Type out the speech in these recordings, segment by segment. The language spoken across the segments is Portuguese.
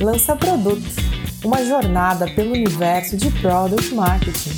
Lança Produto, uma jornada pelo universo de Product Marketing.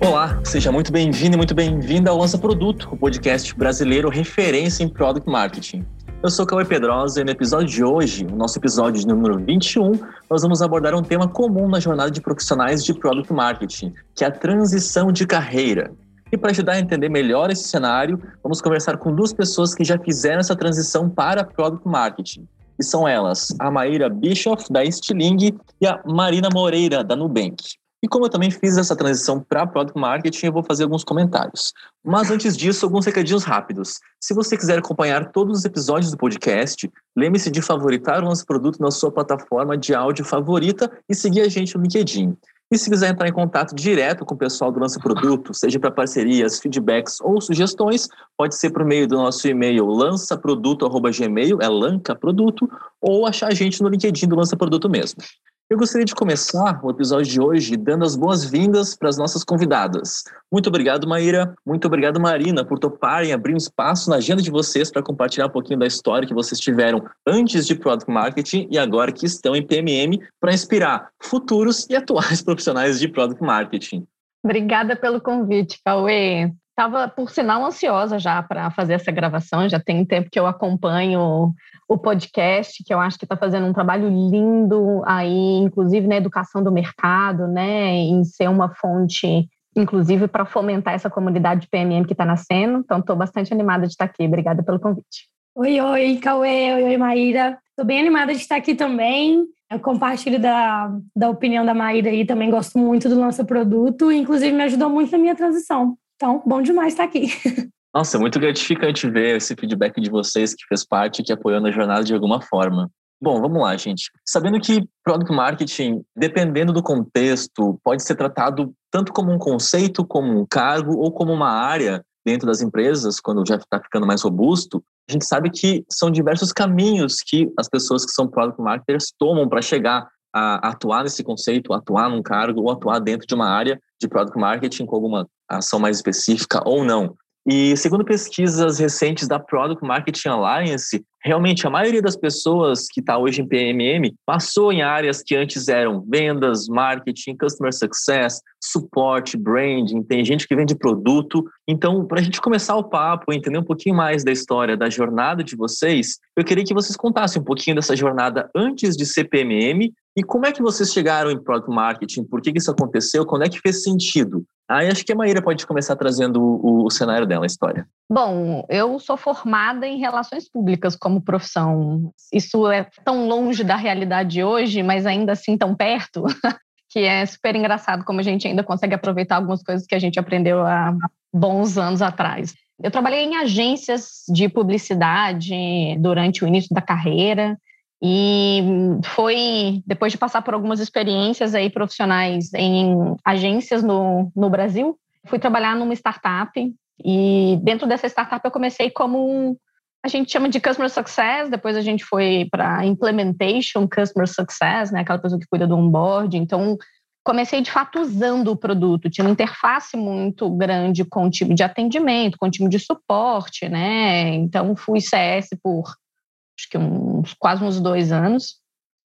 Olá, seja muito bem-vindo e muito bem-vinda ao Lança Produto, o podcast brasileiro referência em Product Marketing. Eu sou Cauê Pedrosa e no episódio de hoje, o nosso episódio de número 21, nós vamos abordar um tema comum na jornada de profissionais de Product Marketing, que é a transição de carreira. E para ajudar a entender melhor esse cenário, vamos conversar com duas pessoas que já fizeram essa transição para Product Marketing. E são elas, a Maíra Bischoff, da Stiling, e a Marina Moreira, da Nubank. E como eu também fiz essa transição para Product Marketing, eu vou fazer alguns comentários. Mas antes disso, alguns recadinhos rápidos. Se você quiser acompanhar todos os episódios do podcast, lembre-se de favoritar o nosso produto na sua plataforma de áudio favorita e seguir a gente no LinkedIn. E se quiser entrar em contato direto com o pessoal do nosso produto, seja para parcerias, feedbacks ou sugestões, pode ser por meio do nosso e-mail lançaproduto@gmail, é lancaproduto, ou achar a gente no LinkedIn do Lança Produto mesmo. Eu gostaria de começar o episódio de hoje dando as boas-vindas para as nossas convidadas. Muito obrigado, Maíra. Muito obrigado, Marina, por toparem abrir um espaço na agenda de vocês para compartilhar um pouquinho da história que vocês tiveram antes de Product Marketing e agora que estão em PMM para inspirar futuros e atuais profissionais de Product Marketing. Obrigada pelo convite, Cauê. Estava, por sinal, ansiosa já para fazer essa gravação. Já tem tempo que eu acompanho o podcast, que eu acho que está fazendo um trabalho lindo aí, inclusive na educação do mercado, né, em ser uma fonte, inclusive, para fomentar essa comunidade de PMM que está nascendo. Então, estou bastante animada de estar aqui. Obrigada pelo convite. Oi, oi, Cauê, oi, oi, Maíra. Estou bem animada de estar aqui também. Eu compartilho da, da opinião da Maíra aí, também gosto muito do Lança Produto, inclusive me ajudou muito na minha transição. Então, bom demais estar aqui. Nossa, muito gratificante ver esse feedback de vocês que fez parte, que apoiou na jornada de alguma forma. Bom, vamos lá, gente. Sabendo que product marketing, dependendo do contexto, pode ser tratado tanto como um conceito, como um cargo ou como uma área dentro das empresas, quando já está ficando mais robusto, a gente sabe que são diversos caminhos que as pessoas que são product marketers tomam para chegar a atuar nesse conceito, atuar num cargo ou atuar dentro de uma área de product marketing com alguma ação mais específica ou não. E segundo pesquisas recentes da Product Marketing Alliance, realmente a maioria das pessoas que está hoje em PMM passou em áreas que antes eram vendas, marketing, customer success, suporte, branding, tem gente que vende produto. Então, para a gente começar o papo, entender um pouquinho mais da história, da jornada de vocês, eu queria que vocês contassem um pouquinho dessa jornada antes de ser PMM e como é que vocês chegaram em Product Marketing, por que, que isso aconteceu, quando é que fez sentido? Aí acho que a Maíra pode começar trazendo o, o, cenário dela, a história. Bom, eu sou formada em relações públicas como profissão. Isso é tão longe da realidade hoje, mas ainda assim tão perto, que é super engraçado como a gente ainda consegue aproveitar algumas coisas que a gente aprendeu há bons anos atrás. Eu trabalhei em agências de publicidade durante o início da carreira. E foi depois de passar por algumas experiências aí profissionais em agências no, no Brasil, fui trabalhar numa startup e dentro dessa startup eu comecei como a gente chama de customer success, depois a gente foi para implementation customer success, né, aquela pessoa que cuida do onboard. Então comecei de fato usando o produto, tinha uma interface muito grande com o time de atendimento, com o time de suporte, né? Então fui CS por acho que uns, quase uns dois anos.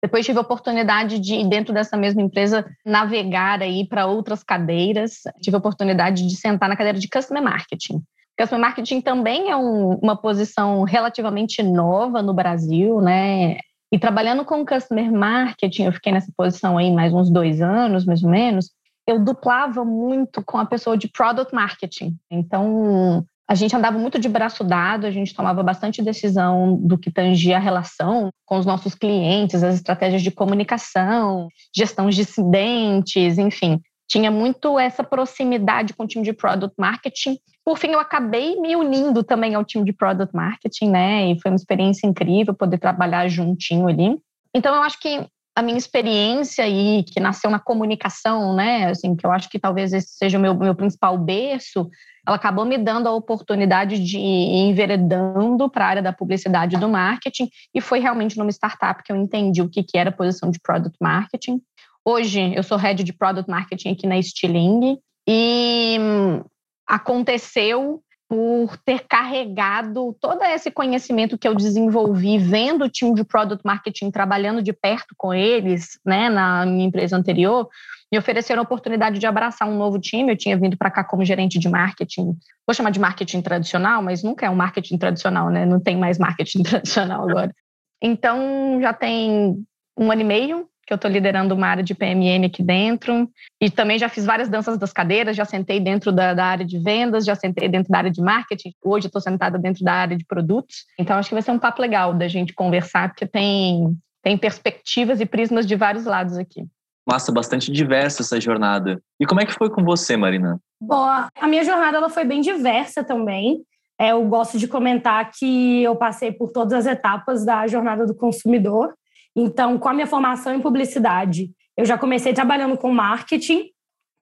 Depois tive a oportunidade de, dentro dessa mesma empresa, navegar aí para outras cadeiras. Tive a oportunidade de sentar na cadeira de Customer Marketing. Customer Marketing também é um, uma posição relativamente nova no Brasil, né? E trabalhando com Customer Marketing, eu fiquei nessa posição aí mais uns dois anos, mais ou menos. Eu duplava muito com a pessoa de Product Marketing. Então, a gente andava muito de braço dado, a gente tomava bastante decisão do que tangia a relação com os nossos clientes, as estratégias de comunicação, gestão de incidentes, enfim. Tinha muito essa proximidade com o time de Product Marketing. Por fim, eu acabei me unindo também ao time de Product Marketing, né? E foi uma experiência incrível poder trabalhar juntinho ali. Então, eu acho que a minha experiência aí, que nasceu na comunicação, né? Assim, que eu acho que talvez esse seja o meu, meu principal berço, ela acabou me dando a oportunidade de ir enveredando para a área da publicidade e do marketing, e foi realmente numa startup que eu entendi o que, que era a posição de product marketing. Hoje, eu sou head de product marketing aqui na Stiling, e hum, aconteceu por ter carregado todo esse conhecimento que eu desenvolvi vendo o time de product marketing trabalhando de perto com eles, né, na minha empresa anterior, me ofereceram a oportunidade de abraçar um novo time. Eu tinha vindo para cá como gerente de marketing, vou chamar de marketing tradicional, mas nunca é um marketing tradicional, né? Não tem mais marketing tradicional agora. Então já tem um ano e meio que eu estou liderando uma área de PMM aqui dentro. E também já fiz várias danças das cadeiras, já sentei dentro da, da área de vendas, já sentei dentro da área de marketing. Hoje estou sentada dentro da área de produtos. Então, acho que vai ser um papo legal da gente conversar, porque tem, tem perspectivas e prismas de vários lados aqui. Massa, bastante diversa essa jornada. E como é que foi com você, Marina? Boa, a minha jornada ela foi bem diversa também. É, eu gosto de comentar que eu passei por todas as etapas da jornada do consumidor. Então, com a minha formação em publicidade, eu já comecei trabalhando com marketing.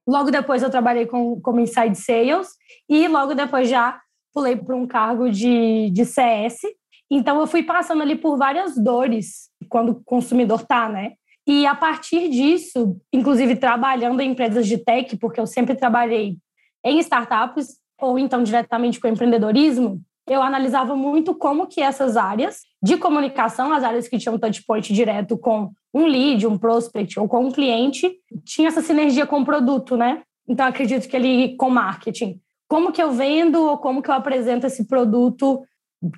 Logo depois, eu trabalhei com, como inside sales. E logo depois, já pulei para um cargo de, de CS. Então, eu fui passando ali por várias dores quando o consumidor está, né? E a partir disso, inclusive trabalhando em empresas de tech, porque eu sempre trabalhei em startups ou então diretamente com empreendedorismo, eu analisava muito como que essas áreas de comunicação, as áreas que tinham touch point direto com um lead, um prospect ou com um cliente, tinha essa sinergia com o produto, né? Então acredito que ele com marketing, como que eu vendo ou como que eu apresento esse produto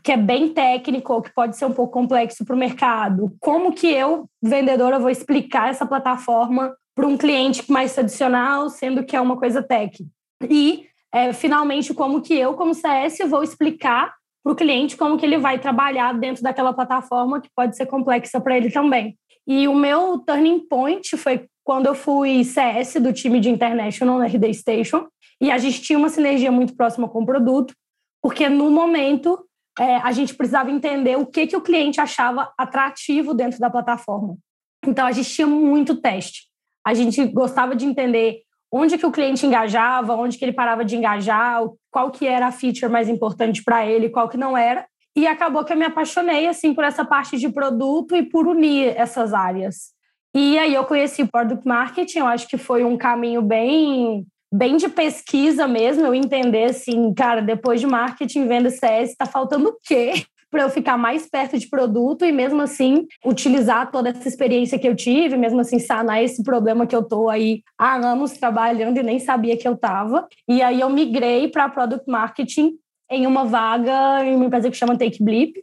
que é bem técnico ou que pode ser um pouco complexo para o mercado? Como que eu, vendedora, vou explicar essa plataforma para um cliente mais tradicional, sendo que é uma coisa tech? E é, finalmente como que eu, como CS, vou explicar para o cliente como que ele vai trabalhar dentro daquela plataforma que pode ser complexa para ele também. E o meu turning point foi quando eu fui CS do time de International na RD Station e a gente tinha uma sinergia muito próxima com o produto, porque no momento é, a gente precisava entender o que, que o cliente achava atrativo dentro da plataforma. Então a gente tinha muito teste. A gente gostava de entender onde que o cliente engajava, onde que ele parava de engajar, qual que era a feature mais importante para ele, qual que não era. E acabou que eu me apaixonei assim por essa parte de produto e por unir essas áreas. E aí eu conheci o Product Marketing, eu acho que foi um caminho bem bem de pesquisa mesmo, eu entender assim, cara, depois de marketing, venda CS, está faltando o quê? Para eu ficar mais perto de produto e mesmo assim utilizar toda essa experiência que eu tive, mesmo assim sanar esse problema que eu tô aí há anos trabalhando e nem sabia que eu tava. E aí eu migrei para product marketing em uma vaga em uma empresa que chama Take Blip.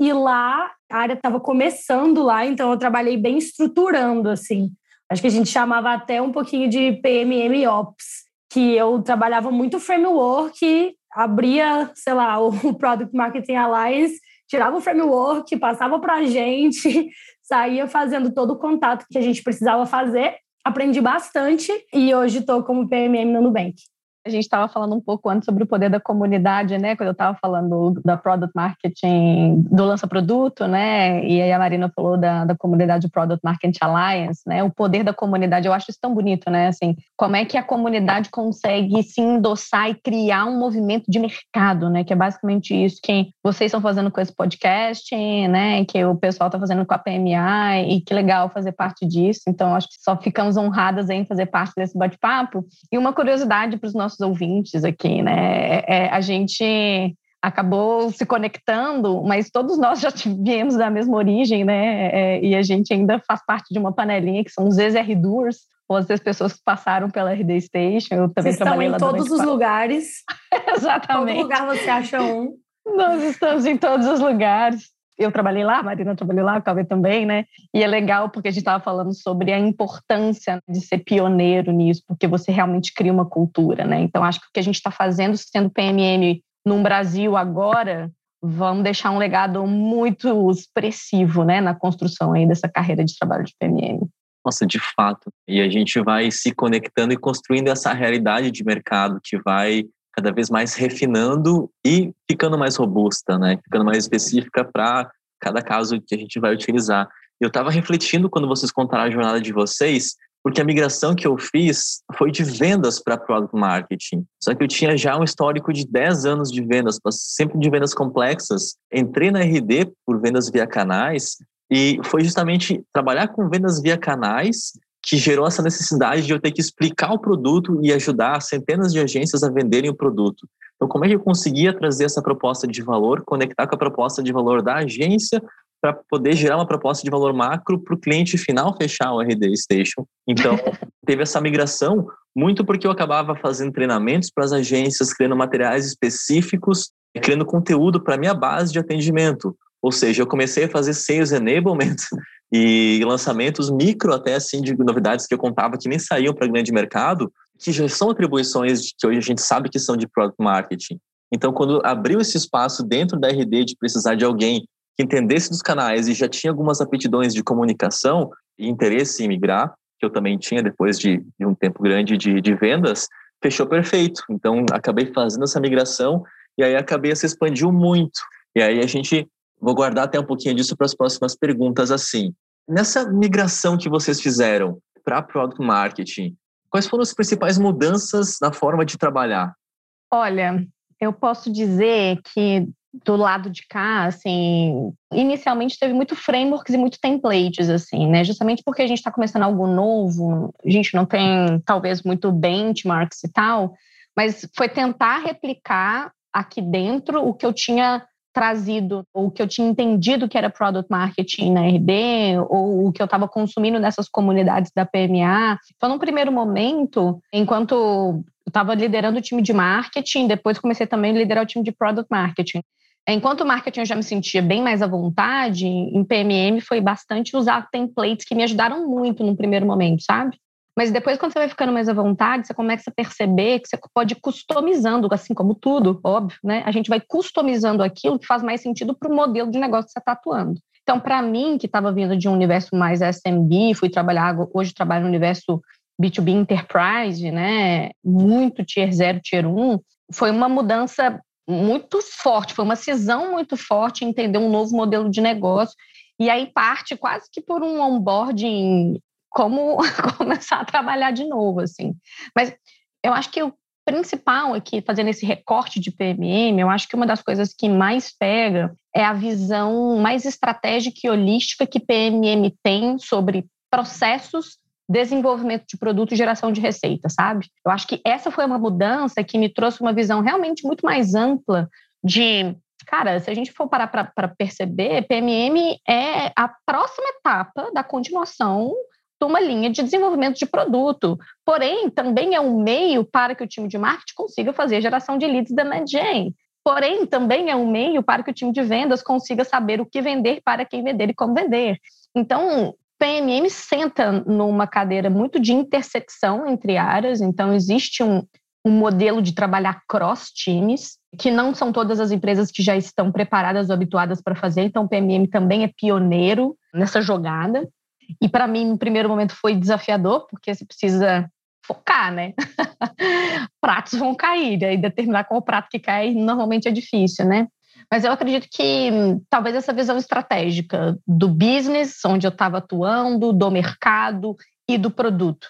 E lá a área estava começando lá, então eu trabalhei bem estruturando assim. Acho que a gente chamava até um pouquinho de PMM Ops, que eu trabalhava muito framework, abria, sei lá, o Product Marketing Alliance tirava o framework, passava para a gente, saía fazendo todo o contato que a gente precisava fazer. Aprendi bastante e hoje estou como PMM no Nubank. A gente estava falando um pouco antes sobre o poder da comunidade, né? Quando eu estava falando da product marketing, do lança produto, né? E aí a Marina falou da, da comunidade Product Marketing Alliance, né? O poder da comunidade, eu acho isso tão bonito, né? Assim, como é que a comunidade consegue se endossar e criar um movimento de mercado, né? Que é basicamente isso que vocês estão fazendo com esse podcast, né? Que o pessoal está fazendo com a PMA e que legal fazer parte disso. Então, acho que só ficamos honradas em fazer parte desse bate-papo. E uma curiosidade para os nossos nossos ouvintes aqui, né? É, é, a gente acabou se conectando, mas todos nós já viemos da mesma origem, né? É, e a gente ainda faz parte de uma panelinha que são os ex-RDURs, ou as pessoas que passaram pela RD Station. Eu também Vocês trabalhei estão em todos os lugares. Exatamente. Todo lugar você acha um. Nós estamos em todos os lugares eu trabalhei lá, a Marina trabalhou lá, o Cauê também, né? E é legal porque a gente estava falando sobre a importância de ser pioneiro nisso, porque você realmente cria uma cultura, né? Então, acho que o que a gente está fazendo, sendo PMM no Brasil agora, vamos deixar um legado muito expressivo, né, na construção aí dessa carreira de trabalho de PMM. Nossa, de fato. E a gente vai se conectando e construindo essa realidade de mercado que vai cada vez mais refinando e ficando mais robusta, né? Ficando mais específica para cada caso que a gente vai utilizar. Eu estava refletindo quando vocês contaram a jornada de vocês, porque a migração que eu fiz foi de vendas para product marketing. Só que eu tinha já um histórico de 10 anos de vendas, sempre de vendas complexas. Entrei na RD por vendas via canais e foi justamente trabalhar com vendas via canais que gerou essa necessidade de eu ter que explicar o produto e ajudar centenas de agências a venderem o produto. Então, como é que eu conseguia trazer essa proposta de valor, conectar com a proposta de valor da agência para poder gerar uma proposta de valor macro para o cliente final fechar o RD Station. Então, teve essa migração muito porque eu acabava fazendo treinamentos para as agências, criando materiais específicos, criando conteúdo para a minha base de atendimento. Ou seja, eu comecei a fazer sales enablement e lançamentos micro até assim de novidades que eu contava que nem saíam para grande mercado, que já são atribuições que hoje a gente sabe que são de product marketing. Então, quando abriu esse espaço dentro da RD de precisar de alguém que entendesse dos canais e já tinha algumas aptidões de comunicação e interesse em migrar, que eu também tinha depois de, de um tempo grande de, de, vendas, fechou perfeito. Então, acabei fazendo essa migração e aí a cabeça expandiu muito. E aí a gente, vou guardar até um pouquinho disso para as próximas perguntas assim. Nessa migração que vocês fizeram para Product Marketing, quais foram as principais mudanças na forma de trabalhar? Olha, eu posso dizer que do lado de cá, assim, inicialmente teve muito frameworks e muito templates, assim, né? Justamente porque a gente está começando algo novo, a gente não tem talvez muito benchmarks e tal, mas foi tentar replicar aqui dentro o que eu tinha trazido, ou o que eu tinha entendido que era product marketing na RD, ou o que eu estava consumindo nessas comunidades da PMA. Então, num primeiro momento, enquanto eu estava liderando o time de marketing, depois comecei também a liderar o time de product marketing. Enquanto o marketing eu já me sentia bem mais à vontade, em PMM foi bastante usar templates que me ajudaram muito no primeiro momento, sabe? Mas depois, quando você vai ficando mais à vontade, você começa a perceber que você pode ir customizando, assim como tudo, óbvio, né? A gente vai customizando aquilo que faz mais sentido para o modelo de negócio que você está atuando. Então, para mim, que estava vindo de um universo mais SMB, fui trabalhar, hoje trabalho no universo B2B Enterprise, né? Muito Tier 0, Tier 1, foi uma mudança muito forte, foi uma cisão muito forte entender um novo modelo de negócio. E aí parte quase que por um onboarding, como começar a trabalhar de novo, assim. Mas eu acho que o principal aqui, fazendo esse recorte de PMM, eu acho que uma das coisas que mais pega é a visão mais estratégica e holística que PMM tem sobre processos desenvolvimento de produto e geração de receita, sabe? Eu acho que essa foi uma mudança que me trouxe uma visão realmente muito mais ampla de cara, se a gente for parar para perceber, PMM é a próxima etapa da continuação uma linha de desenvolvimento de produto. Porém, também é um meio para que o time de marketing consiga fazer a geração de leads da gen. Porém, também é um meio para que o time de vendas consiga saber o que vender, para quem vender e como vender. Então, PMM senta numa cadeira muito de intersecção entre áreas, então existe um, um modelo de trabalhar cross times, que não são todas as empresas que já estão preparadas ou habituadas para fazer, então o PMM também é pioneiro nessa jogada. E para mim, no primeiro momento, foi desafiador, porque você precisa focar, né? Pratos vão cair, aí determinar qual prato que cai normalmente é difícil, né? Mas eu acredito que hum, talvez essa visão estratégica do business, onde eu estava atuando, do mercado e do produto.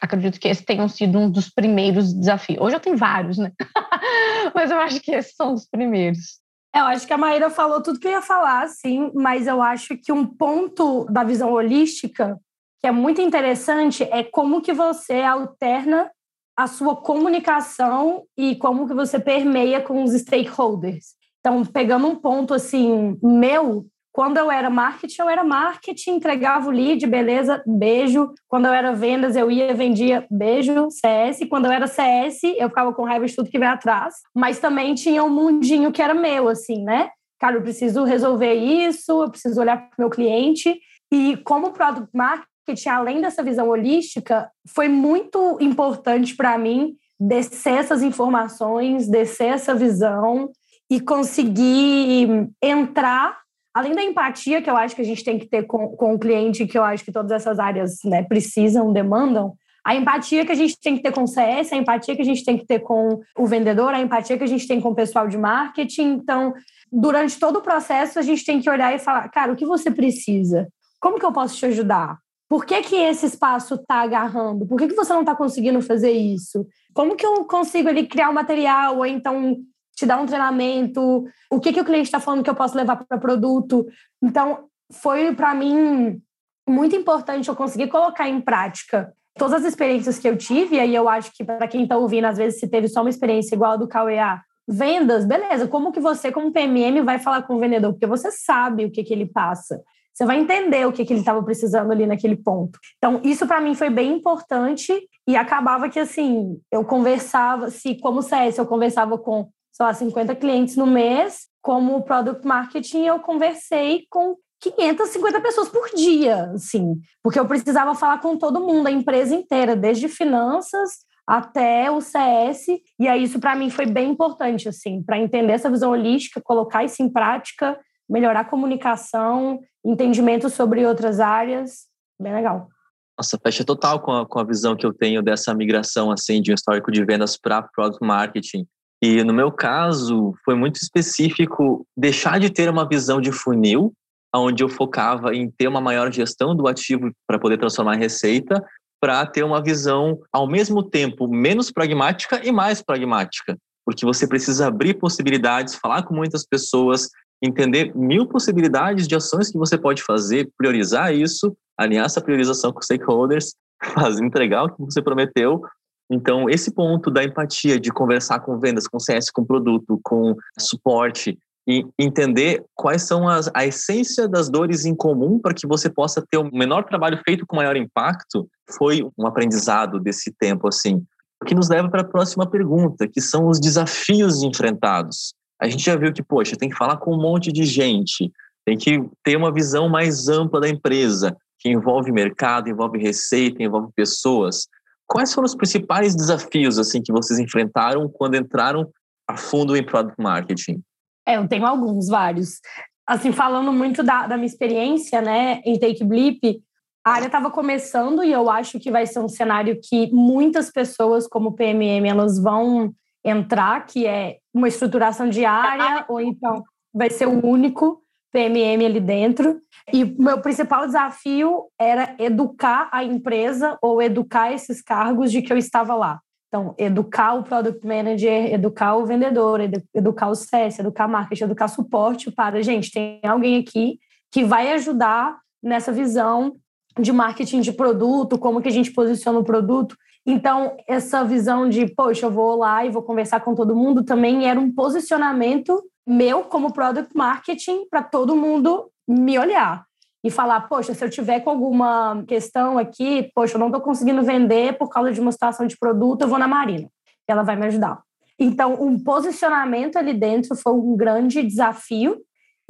Acredito que esses tenham sido um dos primeiros desafios. Hoje eu tenho vários, né? mas eu acho que esses são os primeiros. Eu acho que a Maíra falou tudo que eu ia falar, sim, mas eu acho que um ponto da visão holística que é muito interessante é como que você alterna a sua comunicação e como que você permeia com os stakeholders. Então, pegando um ponto assim, meu, quando eu era marketing, eu era marketing, entregava o lead, beleza, beijo. Quando eu era vendas, eu ia, vendia, beijo, CS. Quando eu era CS, eu ficava com raiva de tudo que veio atrás. Mas também tinha um mundinho que era meu, assim, né? Cara, eu preciso resolver isso, eu preciso olhar para o meu cliente. E como product marketing, além dessa visão holística, foi muito importante para mim descer essas informações, descer essa visão e conseguir entrar, além da empatia que eu acho que a gente tem que ter com, com o cliente, que eu acho que todas essas áreas né, precisam, demandam, a empatia que a gente tem que ter com o CS, a empatia que a gente tem que ter com o vendedor, a empatia que a gente tem com o pessoal de marketing. Então, durante todo o processo, a gente tem que olhar e falar, cara, o que você precisa? Como que eu posso te ajudar? Por que, que esse espaço está agarrando? Por que, que você não está conseguindo fazer isso? Como que eu consigo ali criar um material ou então te dar um treinamento, o que, que o cliente está falando que eu posso levar para produto. Então, foi para mim muito importante eu conseguir colocar em prática todas as experiências que eu tive, e aí eu acho que para quem está ouvindo, às vezes se teve só uma experiência igual a do KWA, vendas, beleza, como que você, como PMM, vai falar com o vendedor? Porque você sabe o que, que ele passa. Você vai entender o que, que ele estava precisando ali naquele ponto. Então, isso para mim foi bem importante e acabava que, assim, eu conversava, se como CS eu conversava com, sei lá, 50 clientes no mês, como Product Marketing eu conversei com 550 pessoas por dia, assim, porque eu precisava falar com todo mundo, a empresa inteira, desde finanças até o CS, e aí isso para mim foi bem importante, assim, para entender essa visão holística, colocar isso em prática, melhorar a comunicação, entendimento sobre outras áreas, bem legal. Nossa, fecha total com a, com a visão que eu tenho dessa migração, assim, de um histórico de vendas para product marketing. E no meu caso, foi muito específico deixar de ter uma visão de funil onde eu focava em ter uma maior gestão do ativo para poder transformar em receita, para ter uma visão ao mesmo tempo menos pragmática e mais pragmática, porque você precisa abrir possibilidades, falar com muitas pessoas, entender mil possibilidades de ações que você pode fazer, priorizar isso, alinhar essa priorização com stakeholders, fazer, entregar o que você prometeu. Então, esse ponto da empatia, de conversar com vendas, com CS, com produto, com suporte, e entender quais são as, a essência das dores em comum para que você possa ter o menor trabalho feito com maior impacto, foi um aprendizado desse tempo, assim. O que nos leva para a próxima pergunta, que são os desafios enfrentados. A gente já viu que, poxa, tem que falar com um monte de gente, tem que ter uma visão mais ampla da empresa, que envolve mercado, envolve receita, envolve pessoas. Quais foram os principais desafios assim que vocês enfrentaram quando entraram a fundo em product marketing? É, eu tenho alguns, vários. Assim, falando muito da, da minha experiência, né, em Take Blip, a área estava começando e eu acho que vai ser um cenário que muitas pessoas, como PMM, elas vão entrar, que é uma estruturação de área, ou então vai ser o único PMM ali dentro. E meu principal desafio era educar a empresa ou educar esses cargos de que eu estava lá. Então, educar o product manager, educar o vendedor, educar o CS, educar marketing, educar suporte para, gente, tem alguém aqui que vai ajudar nessa visão de marketing de produto, como que a gente posiciona o produto. Então, essa visão de, poxa, eu vou lá e vou conversar com todo mundo também era um posicionamento meu como product marketing para todo mundo me olhar e falar, poxa, se eu tiver com alguma questão aqui, poxa, eu não estou conseguindo vender por causa de uma situação de produto, eu vou na Marina, ela vai me ajudar. Então, um posicionamento ali dentro foi um grande desafio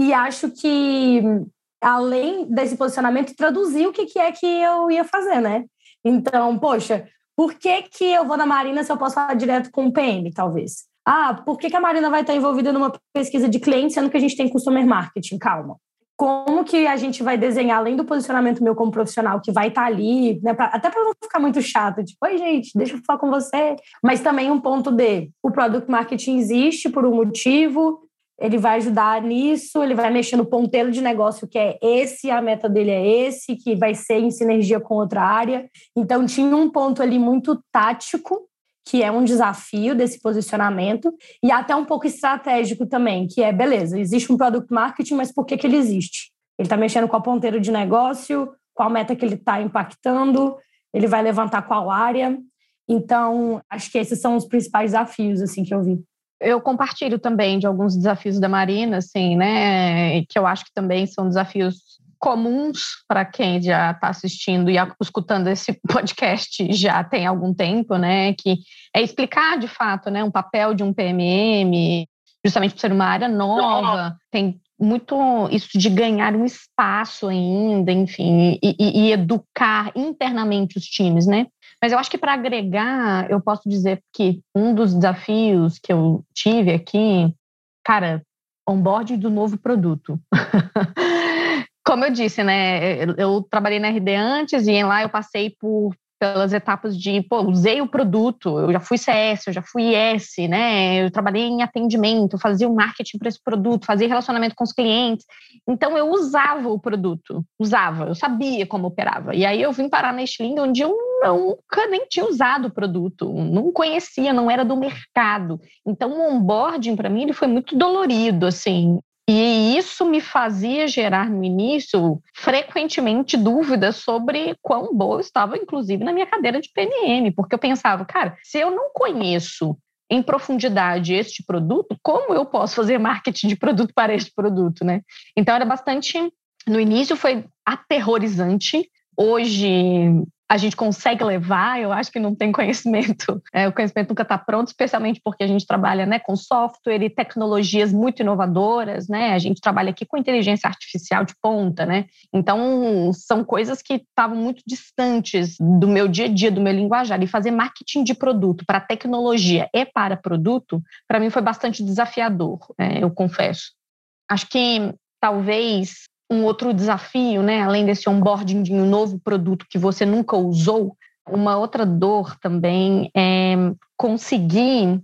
e acho que, além desse posicionamento, traduzir o que, é que eu ia fazer, né? Então, poxa, por que, que eu vou na Marina se eu posso falar direto com o PM, talvez? Ah, por que, que a Marina vai estar envolvida numa pesquisa de clientes, sendo que a gente tem customer marketing? Calma como que a gente vai desenhar, além do posicionamento meu como profissional, que vai estar ali, né, pra, até para não ficar muito chato, tipo, oi gente, deixa eu falar com você, mas também um ponto de, o product marketing existe por um motivo, ele vai ajudar nisso, ele vai mexer no ponteiro de negócio que é esse, a meta dele é esse, que vai ser em sinergia com outra área. Então tinha um ponto ali muito tático que é um desafio desse posicionamento, e até um pouco estratégico também, que é, beleza, existe um product marketing, mas por que, que ele existe? Ele está mexendo com a ponteira de negócio, qual meta que ele está impactando, ele vai levantar qual área. Então, acho que esses são os principais desafios assim que eu vi. Eu compartilho também de alguns desafios da Marina, assim, né, que eu acho que também são desafios comuns para quem já está assistindo e escutando esse podcast já tem algum tempo, né? Que é explicar de fato, né, um papel de um PMM, justamente por ser uma área nova, tem muito isso de ganhar um espaço ainda, enfim, e, e, e educar internamente os times, né? Mas eu acho que para agregar, eu posso dizer que um dos desafios que eu tive aqui, cara, onboard do novo produto. Como eu disse, né? Eu trabalhei na RD antes e lá eu passei por pelas etapas de, pô, usei o produto, eu já fui CS, eu já fui S, né? Eu trabalhei em atendimento, fazia o marketing para esse produto, fazia relacionamento com os clientes. Então eu usava o produto, usava, eu sabia como operava. E aí eu vim parar na Sling, onde eu nunca nem tinha usado o produto, não conhecia, não era do mercado. Então o onboarding para mim ele foi muito dolorido, assim. E isso me fazia gerar no início frequentemente dúvidas sobre quão boa eu estava, inclusive, na minha cadeira de PNM, porque eu pensava, cara, se eu não conheço em profundidade este produto, como eu posso fazer marketing de produto para este produto, né? Então era bastante no início foi aterrorizante. Hoje a gente consegue levar, eu acho que não tem conhecimento. É, o conhecimento nunca está pronto, especialmente porque a gente trabalha né, com software e tecnologias muito inovadoras, né? A gente trabalha aqui com inteligência artificial de ponta, né? Então, são coisas que estavam muito distantes do meu dia a dia, do meu linguajar. E fazer marketing de produto para tecnologia e para produto, para mim foi bastante desafiador, né, eu confesso. Acho que talvez um outro desafio, né, além desse onboarding de um novo produto que você nunca usou, uma outra dor também é conseguir,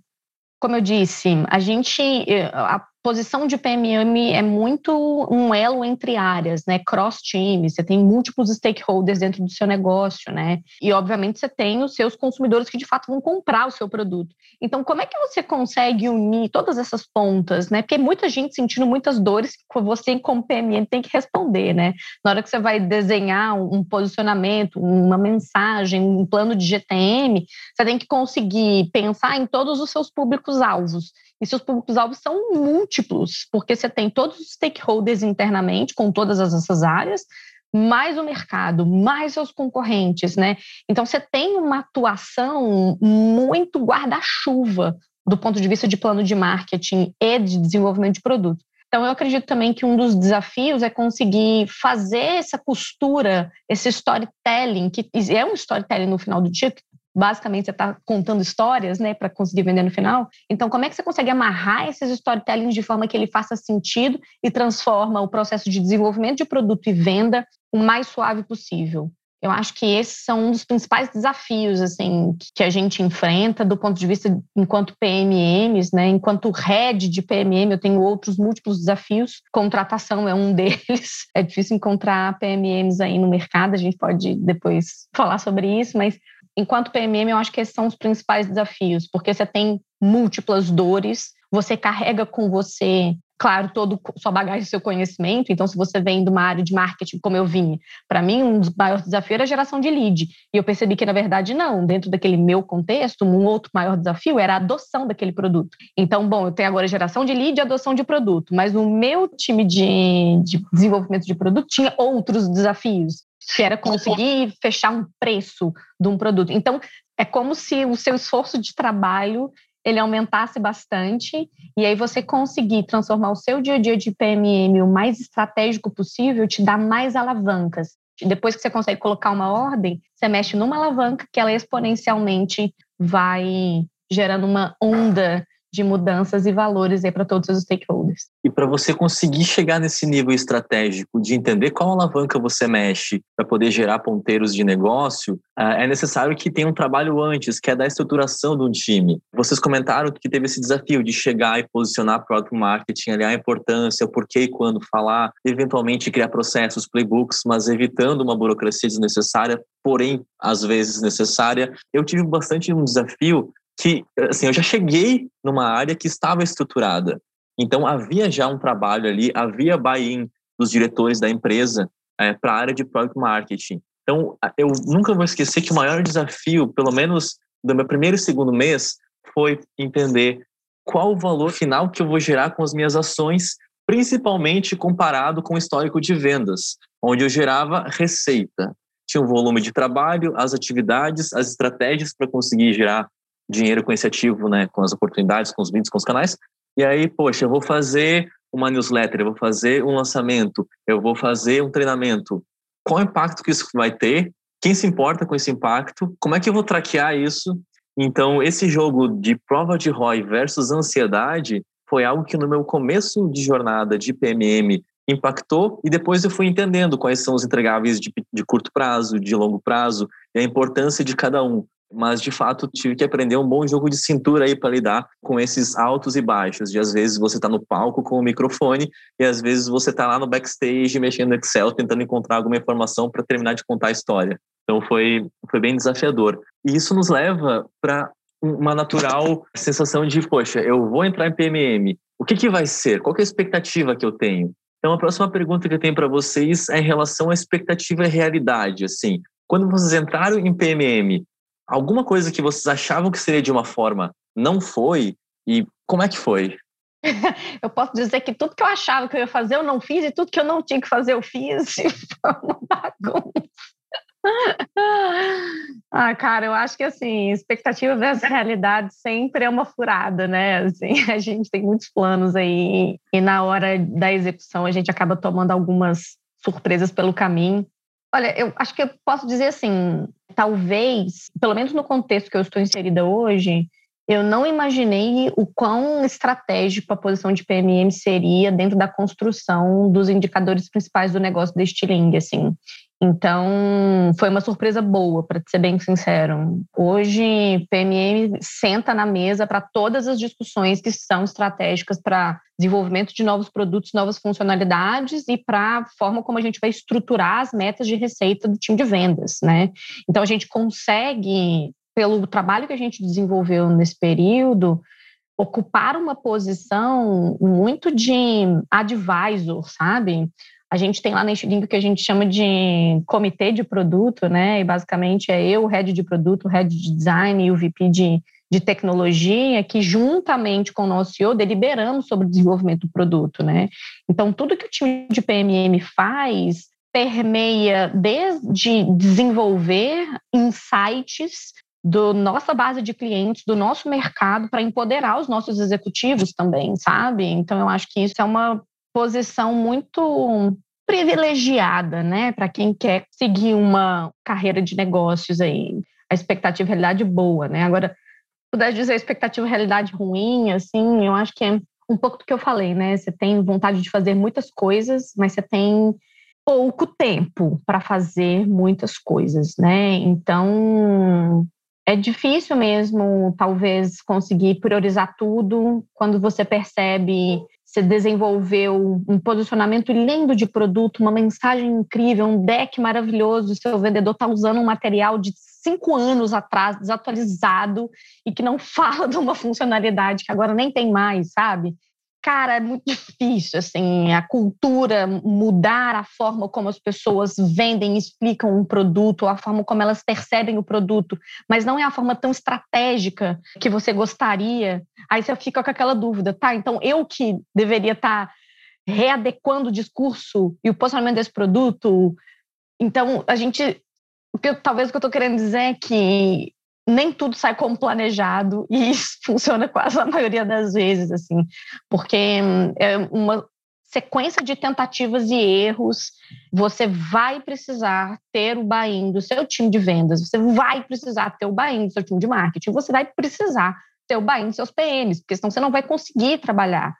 como eu disse, a gente, eh, a posição de PMM é muito um elo entre áreas, né? Cross time, você tem múltiplos stakeholders dentro do seu negócio, né? E obviamente você tem os seus consumidores que de fato vão comprar o seu produto. Então, como é que você consegue unir todas essas pontas, né? Porque muita gente sentindo muitas dores que você como PMM tem que responder, né? Na hora que você vai desenhar um posicionamento, uma mensagem, um plano de GTM, você tem que conseguir pensar em todos os seus públicos alvos e seus públicos-alvos são múltiplos, porque você tem todos os stakeholders internamente, com todas essas áreas, mais o mercado, mais seus concorrentes, né? Então você tem uma atuação muito guarda-chuva do ponto de vista de plano de marketing e de desenvolvimento de produto. Então eu acredito também que um dos desafios é conseguir fazer essa costura, esse storytelling, que é um storytelling no final do dia, basicamente você está contando histórias, né, para conseguir vender no final. Então, como é que você consegue amarrar esses storytellings de forma que ele faça sentido e transforma o processo de desenvolvimento de produto e venda o mais suave possível? Eu acho que esses são um dos principais desafios assim que a gente enfrenta do ponto de vista enquanto PMMs, né? Enquanto head de PMM, eu tenho outros múltiplos desafios. Contratação é um deles. É difícil encontrar PMMs aí no mercado. A gente pode depois falar sobre isso, mas enquanto PMM, eu acho que esses são os principais desafios, porque você tem múltiplas dores, você carrega com você, claro, todo sua bagagem, seu conhecimento. Então, se você vem de uma área de marketing, como eu vim, para mim, um dos maiores desafios era a geração de lead. E eu percebi que, na verdade, não. Dentro daquele meu contexto, um outro maior desafio era a adoção daquele produto. Então, bom, eu tenho agora geração de lead e adoção de produto, mas o meu time de, de desenvolvimento de produto tinha outros desafios era conseguir fechar um preço de um produto. Então, é como se o seu esforço de trabalho ele aumentasse bastante e aí você conseguir transformar o seu dia a dia de PMM o mais estratégico possível te dá mais alavancas. Depois que você consegue colocar uma ordem, você mexe numa alavanca que ela exponencialmente vai gerando uma onda de mudanças e valores para todos os stakeholders. E para você conseguir chegar nesse nível estratégico de entender qual alavanca você mexe para poder gerar ponteiros de negócio, ah, é necessário que tenha um trabalho antes, que é da estruturação de um time. Vocês comentaram que teve esse desafio de chegar e posicionar product marketing, ali a importância, o porquê e quando falar, eventualmente criar processos, playbooks, mas evitando uma burocracia desnecessária, porém às vezes necessária. Eu tive bastante um desafio que assim, eu já cheguei numa área que estava estruturada. Então havia já um trabalho ali, havia buy-in dos diretores da empresa é, para a área de product marketing. Então eu nunca vou esquecer que o maior desafio, pelo menos do meu primeiro e segundo mês, foi entender qual o valor final que eu vou gerar com as minhas ações, principalmente comparado com o histórico de vendas, onde eu gerava receita. Tinha um volume de trabalho, as atividades, as estratégias para conseguir gerar dinheiro com esse ativo, né, com as oportunidades, com os vídeos, com os canais. E aí, poxa, eu vou fazer uma newsletter, eu vou fazer um lançamento, eu vou fazer um treinamento. Qual o impacto que isso vai ter? Quem se importa com esse impacto? Como é que eu vou traquear isso? Então, esse jogo de prova de ROI versus ansiedade foi algo que no meu começo de jornada de PMM impactou e depois eu fui entendendo quais são os entregáveis de, de curto prazo, de longo prazo e a importância de cada um mas de fato tive que aprender um bom jogo de cintura aí para lidar com esses altos e baixos. De às vezes você está no palco com o microfone e às vezes você está lá no backstage mexendo no Excel tentando encontrar alguma informação para terminar de contar a história. Então foi foi bem desafiador. E isso nos leva para uma natural sensação de, poxa, eu vou entrar em PMM, o que, que vai ser? Qual é a expectativa que eu tenho? Então, a próxima pergunta que eu tenho para vocês é em relação à expectativa e realidade. Assim, quando vocês entraram em PMM, alguma coisa que vocês achavam que seria de uma forma não foi? E como é que foi? eu posso dizer que tudo que eu achava que eu ia fazer eu não fiz e tudo que eu não tinha que fazer eu fiz. Foi uma bagunça. ah, cara, eu acho que assim, expectativa versus realidade sempre é uma furada, né? Assim, a gente tem muitos planos aí e na hora da execução a gente acaba tomando algumas surpresas pelo caminho. Olha, eu acho que eu posso dizer assim, talvez, pelo menos no contexto que eu estou inserida hoje, eu não imaginei o quão estratégico a posição de PMM seria dentro da construção dos indicadores principais do negócio da Stiling, assim. Então, foi uma surpresa boa, para ser bem sincero. Hoje, PMM senta na mesa para todas as discussões que são estratégicas para desenvolvimento de novos produtos, novas funcionalidades e para a forma como a gente vai estruturar as metas de receita do time de vendas, né? Então, a gente consegue pelo trabalho que a gente desenvolveu nesse período, ocupar uma posição muito de advisor, sabe? A gente tem lá na Enxuguinho que a gente chama de comitê de produto, né? E basicamente é eu, o head de produto, o head de design e o VP de, de tecnologia, que juntamente com o nosso CEO deliberamos sobre o desenvolvimento do produto, né? Então, tudo que o time de PMM faz permeia desde desenvolver insights do nossa base de clientes, do nosso mercado, para empoderar os nossos executivos também, sabe? Então, eu acho que isso é uma posição muito privilegiada, né, para quem quer seguir uma carreira de negócios aí. A expectativa realidade boa, né? Agora, puder dizer a expectativa realidade ruim, assim, eu acho que é um pouco do que eu falei, né? Você tem vontade de fazer muitas coisas, mas você tem pouco tempo para fazer muitas coisas, né? Então, é difícil mesmo, talvez, conseguir priorizar tudo quando você percebe você desenvolveu um posicionamento lindo de produto, uma mensagem incrível, um deck maravilhoso, seu vendedor está usando um material de cinco anos atrás, desatualizado, e que não fala de uma funcionalidade que agora nem tem mais, sabe? Cara, é muito difícil, assim, a cultura mudar a forma como as pessoas vendem, explicam um produto, a forma como elas percebem o produto, mas não é a forma tão estratégica que você gostaria. Aí você fica com aquela dúvida, tá? Então eu que deveria estar tá readequando o discurso e o posicionamento desse produto. Então a gente, talvez o que eu estou querendo dizer é que nem tudo sai como planejado e isso funciona quase a maioria das vezes, assim, porque é uma sequência de tentativas e erros. Você vai precisar ter o buy-in do seu time de vendas, você vai precisar ter o buy-in do seu time de marketing, você vai precisar ter o buy-in dos seus PMs, porque senão você não vai conseguir trabalhar.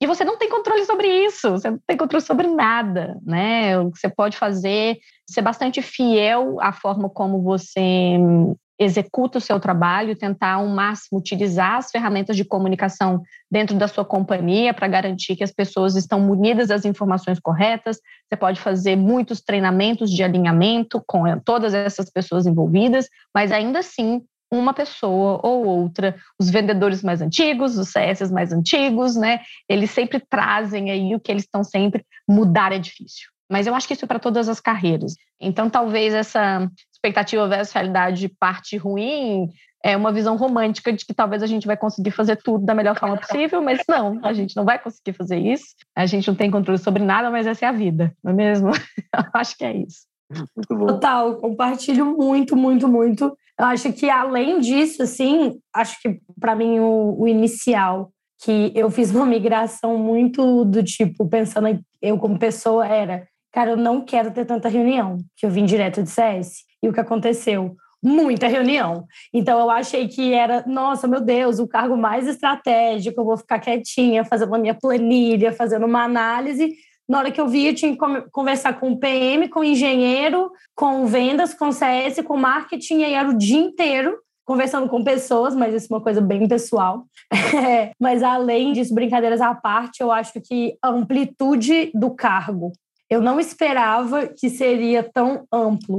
E você não tem controle sobre isso, você não tem controle sobre nada, né? O que você pode fazer, ser bastante fiel à forma como você hum, executa o seu trabalho, tentar ao máximo utilizar as ferramentas de comunicação dentro da sua companhia para garantir que as pessoas estão munidas das informações corretas. Você pode fazer muitos treinamentos de alinhamento com todas essas pessoas envolvidas, mas ainda assim uma pessoa ou outra, os vendedores mais antigos, os CS mais antigos, né? Eles sempre trazem aí o que eles estão sempre mudar é difícil. Mas eu acho que isso é para todas as carreiras. Então, talvez essa expectativa versus realidade parte ruim é uma visão romântica de que talvez a gente vai conseguir fazer tudo da melhor forma possível, mas não, a gente não vai conseguir fazer isso. A gente não tem controle sobre nada, mas essa é a vida, não é mesmo? Eu acho que é isso. Muito bom. Total, compartilho muito, muito, muito. Eu acho que além disso, assim, acho que para mim o, o, inicial, que eu fiz uma migração muito do tipo, pensando eu como pessoa, era, cara, eu não quero ter tanta reunião, que eu vim direto de CS. E o que aconteceu? Muita reunião. Então eu achei que era, nossa, meu Deus, o cargo mais estratégico, eu vou ficar quietinha, fazendo a minha planilha, fazendo uma análise. Na hora que eu vi, eu tinha que conversar com o PM, com o engenheiro, com vendas, com CS, com marketing, e aí era o dia inteiro conversando com pessoas, mas isso é uma coisa bem pessoal. É, mas além disso, brincadeiras à parte, eu acho que a amplitude do cargo. Eu não esperava que seria tão amplo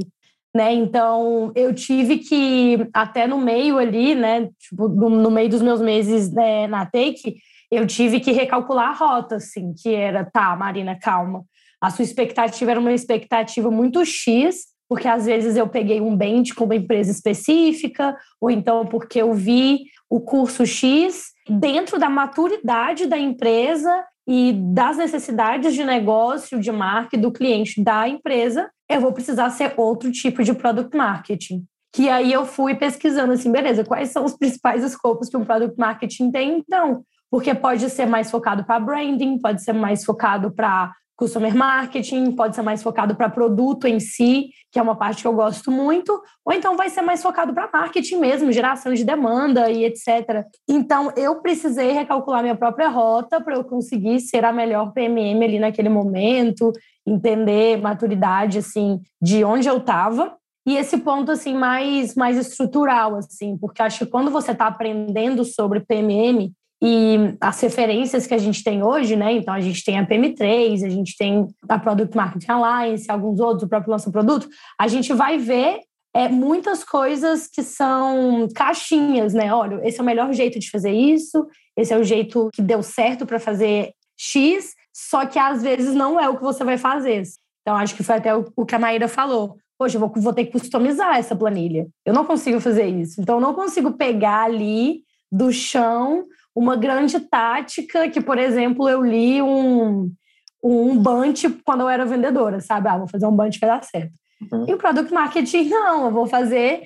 né? Então eu tive que até no meio ali, né? Tipo, no, no meio dos meus meses né, na Take, eu tive que recalcular a rota, assim, que era, tá, Marina, calma. A sua expectativa era uma expectativa muito X, porque às vezes eu peguei um bench com uma empresa específica, ou então porque eu vi o curso X dentro da maturidade da empresa e das necessidades de negócio, de marca do cliente da empresa, eu vou precisar ser outro tipo de product marketing. Que aí eu fui pesquisando assim, beleza, quais são os principais escopos que um product marketing tem então? Porque pode ser mais focado para branding, pode ser mais focado para customer marketing, pode ser mais focado para produto em si, que é uma parte que eu gosto muito, ou então vai ser mais focado para marketing mesmo, geração de demanda e etc. Então, eu precisei recalcular minha própria rota para eu conseguir ser a melhor PMM ali naquele momento, entender maturidade assim de onde eu estava e esse ponto assim mais mais estrutural assim, porque acho que quando você está aprendendo sobre PMM e as referências que a gente tem hoje, né? Então a gente tem a PM3, a gente tem a Product Marketing Alliance, alguns outros, o próprio Lança Produto, a gente vai ver é, muitas coisas que são caixinhas, né? Olha, esse é o melhor jeito de fazer isso, esse é o jeito que deu certo para fazer X, só que às vezes não é o que você vai fazer. Então, acho que foi até o que a Maíra falou. Poxa, eu vou, vou ter que customizar essa planilha. Eu não consigo fazer isso. Então, eu não consigo pegar ali do chão uma grande tática que, por exemplo, eu li um, um bunch quando eu era vendedora, sabe? Ah, vou fazer um bunch que vai dar certo. Uhum. E o product marketing, não, eu vou fazer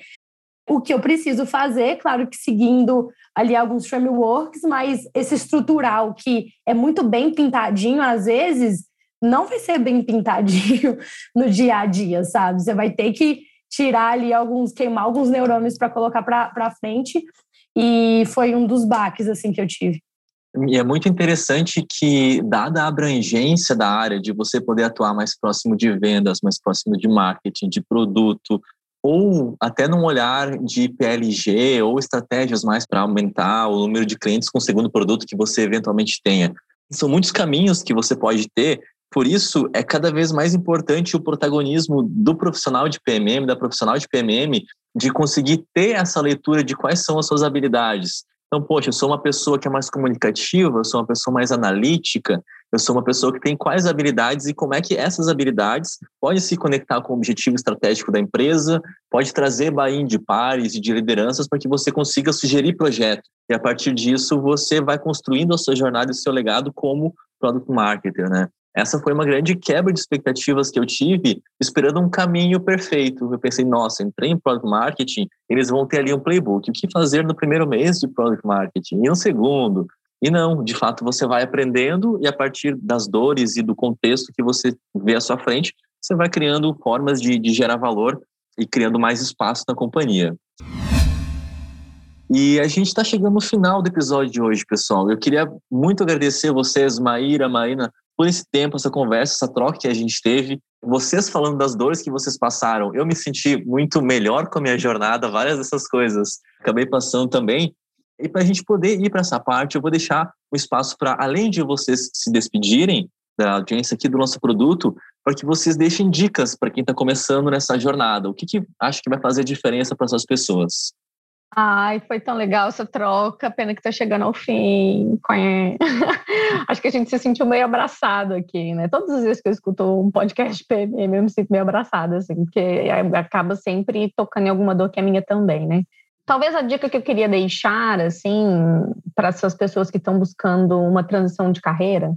o que eu preciso fazer, claro que seguindo ali alguns frameworks, mas esse estrutural que é muito bem pintadinho, às vezes, não vai ser bem pintadinho no dia a dia, sabe? Você vai ter que tirar ali alguns, queimar alguns neurônios para colocar para frente e foi um dos baques assim que eu tive. E é muito interessante que, dada a abrangência da área, de você poder atuar mais próximo de vendas, mais próximo de marketing, de produto, ou até num olhar de PLG ou estratégias mais para aumentar o número de clientes com o segundo produto que você eventualmente tenha. São muitos caminhos que você pode ter, por isso é cada vez mais importante o protagonismo do profissional de PMM, da profissional de PMM, de conseguir ter essa leitura de quais são as suas habilidades. Então, poxa, eu sou uma pessoa que é mais comunicativa, eu sou uma pessoa mais analítica, eu sou uma pessoa que tem quais habilidades e como é que essas habilidades podem se conectar com o objetivo estratégico da empresa, pode trazer buy de pares e de lideranças para que você consiga sugerir projeto. E a partir disso, você vai construindo a sua jornada e o seu legado como product marketer, né? Essa foi uma grande quebra de expectativas que eu tive, esperando um caminho perfeito. Eu pensei, nossa, entrei em Product Marketing, eles vão ter ali um playbook. O que fazer no primeiro mês de Product Marketing? E no segundo? E não, de fato, você vai aprendendo e a partir das dores e do contexto que você vê à sua frente, você vai criando formas de, de gerar valor e criando mais espaço na companhia. E a gente está chegando no final do episódio de hoje, pessoal. Eu queria muito agradecer vocês, Maíra, Marina, por esse tempo, essa conversa, essa troca que a gente teve. Vocês falando das dores que vocês passaram, eu me senti muito melhor com a minha jornada, várias dessas coisas acabei passando também. E para a gente poder ir para essa parte, eu vou deixar o espaço para, além de vocês se despedirem da audiência aqui do nosso produto, para que vocês deixem dicas para quem está começando nessa jornada. O que, que acha que vai fazer diferença para essas pessoas? Ai, foi tão legal essa troca, pena que está chegando ao fim. Acho que a gente se sentiu meio abraçado aqui, né? Todas as vezes que eu escuto um podcast PMM, eu me sinto meio abraçada, assim, porque acaba sempre tocando em alguma dor que é minha também, né? Talvez a dica que eu queria deixar, assim, para essas pessoas que estão buscando uma transição de carreira,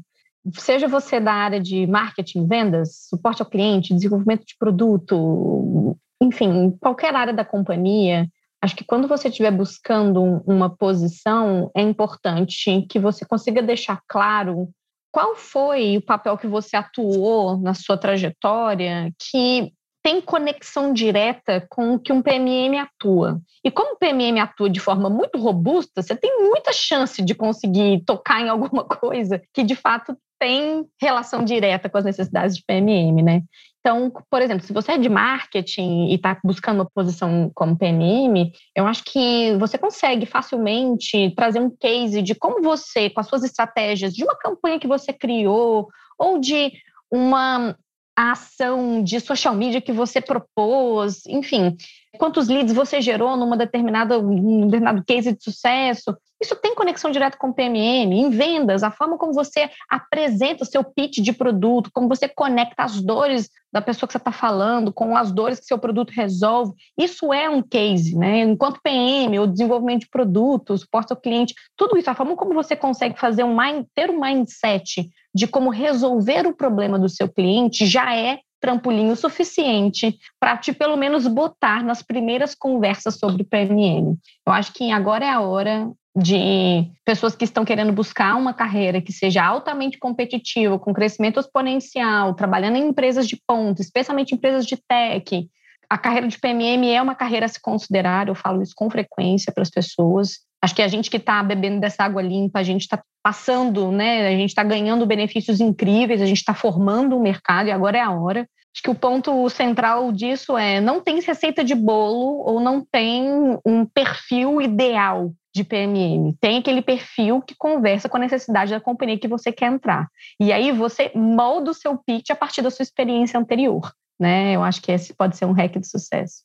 seja você da área de marketing, vendas, suporte ao cliente, desenvolvimento de produto, enfim, qualquer área da companhia, Acho que quando você estiver buscando uma posição, é importante que você consiga deixar claro qual foi o papel que você atuou na sua trajetória que tem conexão direta com o que um PMM atua. E como o PMM atua de forma muito robusta, você tem muita chance de conseguir tocar em alguma coisa que de fato tem relação direta com as necessidades de PMM, né? Então, por exemplo, se você é de marketing e está buscando uma posição como PMM, eu acho que você consegue facilmente trazer um case de como você, com as suas estratégias, de uma campanha que você criou ou de uma ação de social media que você propôs, enfim, quantos leads você gerou numa determinada, um determinado case de sucesso. Isso tem conexão direta com o PMM, em vendas, a forma como você apresenta o seu pitch de produto, como você conecta as dores da pessoa que você está falando com as dores que seu produto resolve. Isso é um case, né? Enquanto PM, o desenvolvimento de produtos, suporte ao cliente, tudo isso, a forma como você consegue fazer um mind, ter um mindset de como resolver o problema do seu cliente já é trampolim o suficiente para te pelo menos botar nas primeiras conversas sobre PMM. Eu acho que agora é a hora de pessoas que estão querendo buscar uma carreira que seja altamente competitiva, com crescimento exponencial, trabalhando em empresas de ponta, especialmente empresas de tech. A carreira de PMM é uma carreira a se considerar, eu falo isso com frequência para as pessoas. Acho que a gente que está bebendo dessa água limpa, a gente está passando, né? A gente está ganhando benefícios incríveis, a gente está formando o um mercado e agora é a hora. Acho que o ponto central disso é não tem receita de bolo ou não tem um perfil ideal de PMM. Tem aquele perfil que conversa com a necessidade da companhia que você quer entrar. E aí você molda o seu pitch a partir da sua experiência anterior. Né? Eu acho que esse pode ser um hack de sucesso.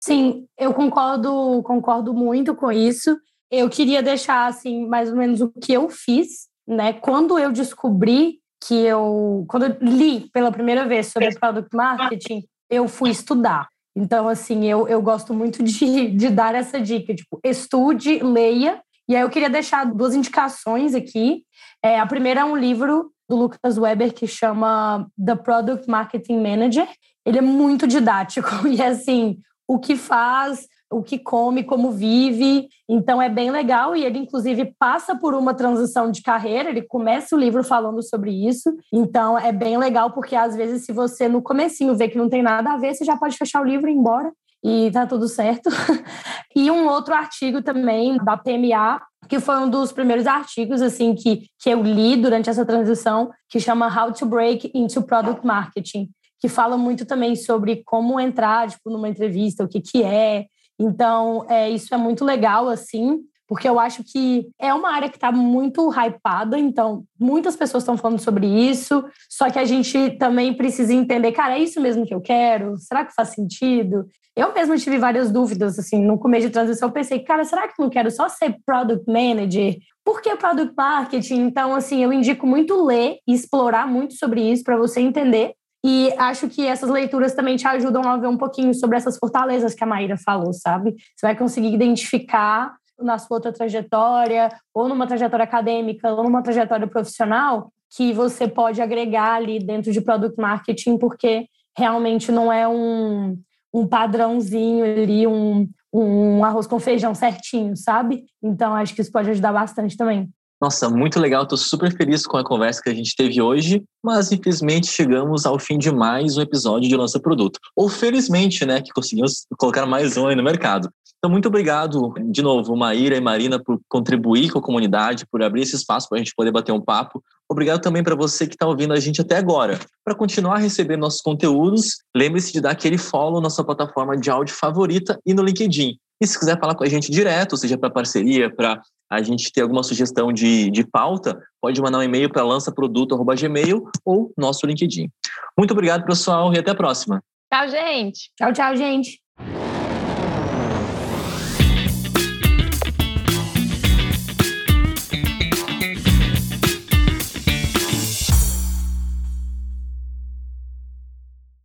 Sim, eu concordo, concordo muito com isso. Eu queria deixar assim mais ou menos o que eu fiz, né? Quando eu descobri que eu, quando eu li pela primeira vez sobre product marketing, eu fui estudar. Então, assim, eu, eu gosto muito de, de dar essa dica, tipo, estude, leia. E aí eu queria deixar duas indicações aqui. É, a primeira é um livro do Lucas Weber que chama The Product Marketing Manager. Ele é muito didático e, assim, o que faz, o que come, como vive. Então é bem legal e ele inclusive passa por uma transição de carreira, ele começa o livro falando sobre isso. Então é bem legal porque às vezes se você no comecinho vê que não tem nada a ver, você já pode fechar o livro e ir embora e tá tudo certo. e um outro artigo também da PMA, que foi um dos primeiros artigos assim que, que eu li durante essa transição, que chama How to Break into Product Marketing, que fala muito também sobre como entrar tipo, numa entrevista, o que, que é, então, é, isso é muito legal, assim, porque eu acho que é uma área que está muito hypada, então muitas pessoas estão falando sobre isso, só que a gente também precisa entender, cara, é isso mesmo que eu quero? Será que faz sentido? Eu mesmo tive várias dúvidas, assim, no começo de transição, eu pensei, cara, será que eu não quero só ser Product Manager? Por que Product Marketing? Então, assim, eu indico muito ler e explorar muito sobre isso para você entender e acho que essas leituras também te ajudam a ver um pouquinho sobre essas fortalezas que a Maíra falou, sabe? Você vai conseguir identificar na sua outra trajetória, ou numa trajetória acadêmica, ou numa trajetória profissional, que você pode agregar ali dentro de product marketing, porque realmente não é um, um padrãozinho ali, um, um arroz com feijão certinho, sabe? Então acho que isso pode ajudar bastante também. Nossa, muito legal. Estou super feliz com a conversa que a gente teve hoje, mas infelizmente chegamos ao fim de mais um episódio de Lança Produto. Ou felizmente, né, que conseguimos colocar mais um aí no mercado. Então, muito obrigado de novo, Maíra e Marina, por contribuir com a comunidade, por abrir esse espaço para a gente poder bater um papo. Obrigado também para você que está ouvindo a gente até agora. Para continuar a receber nossos conteúdos, lembre-se de dar aquele follow na sua plataforma de áudio favorita e no LinkedIn. E se quiser falar com a gente direto, seja para parceria, para a gente ter alguma sugestão de, de pauta, pode mandar um e-mail para lançaproduto.gmail ou nosso LinkedIn. Muito obrigado, pessoal, e até a próxima. Tchau, gente. Tchau, tchau, gente.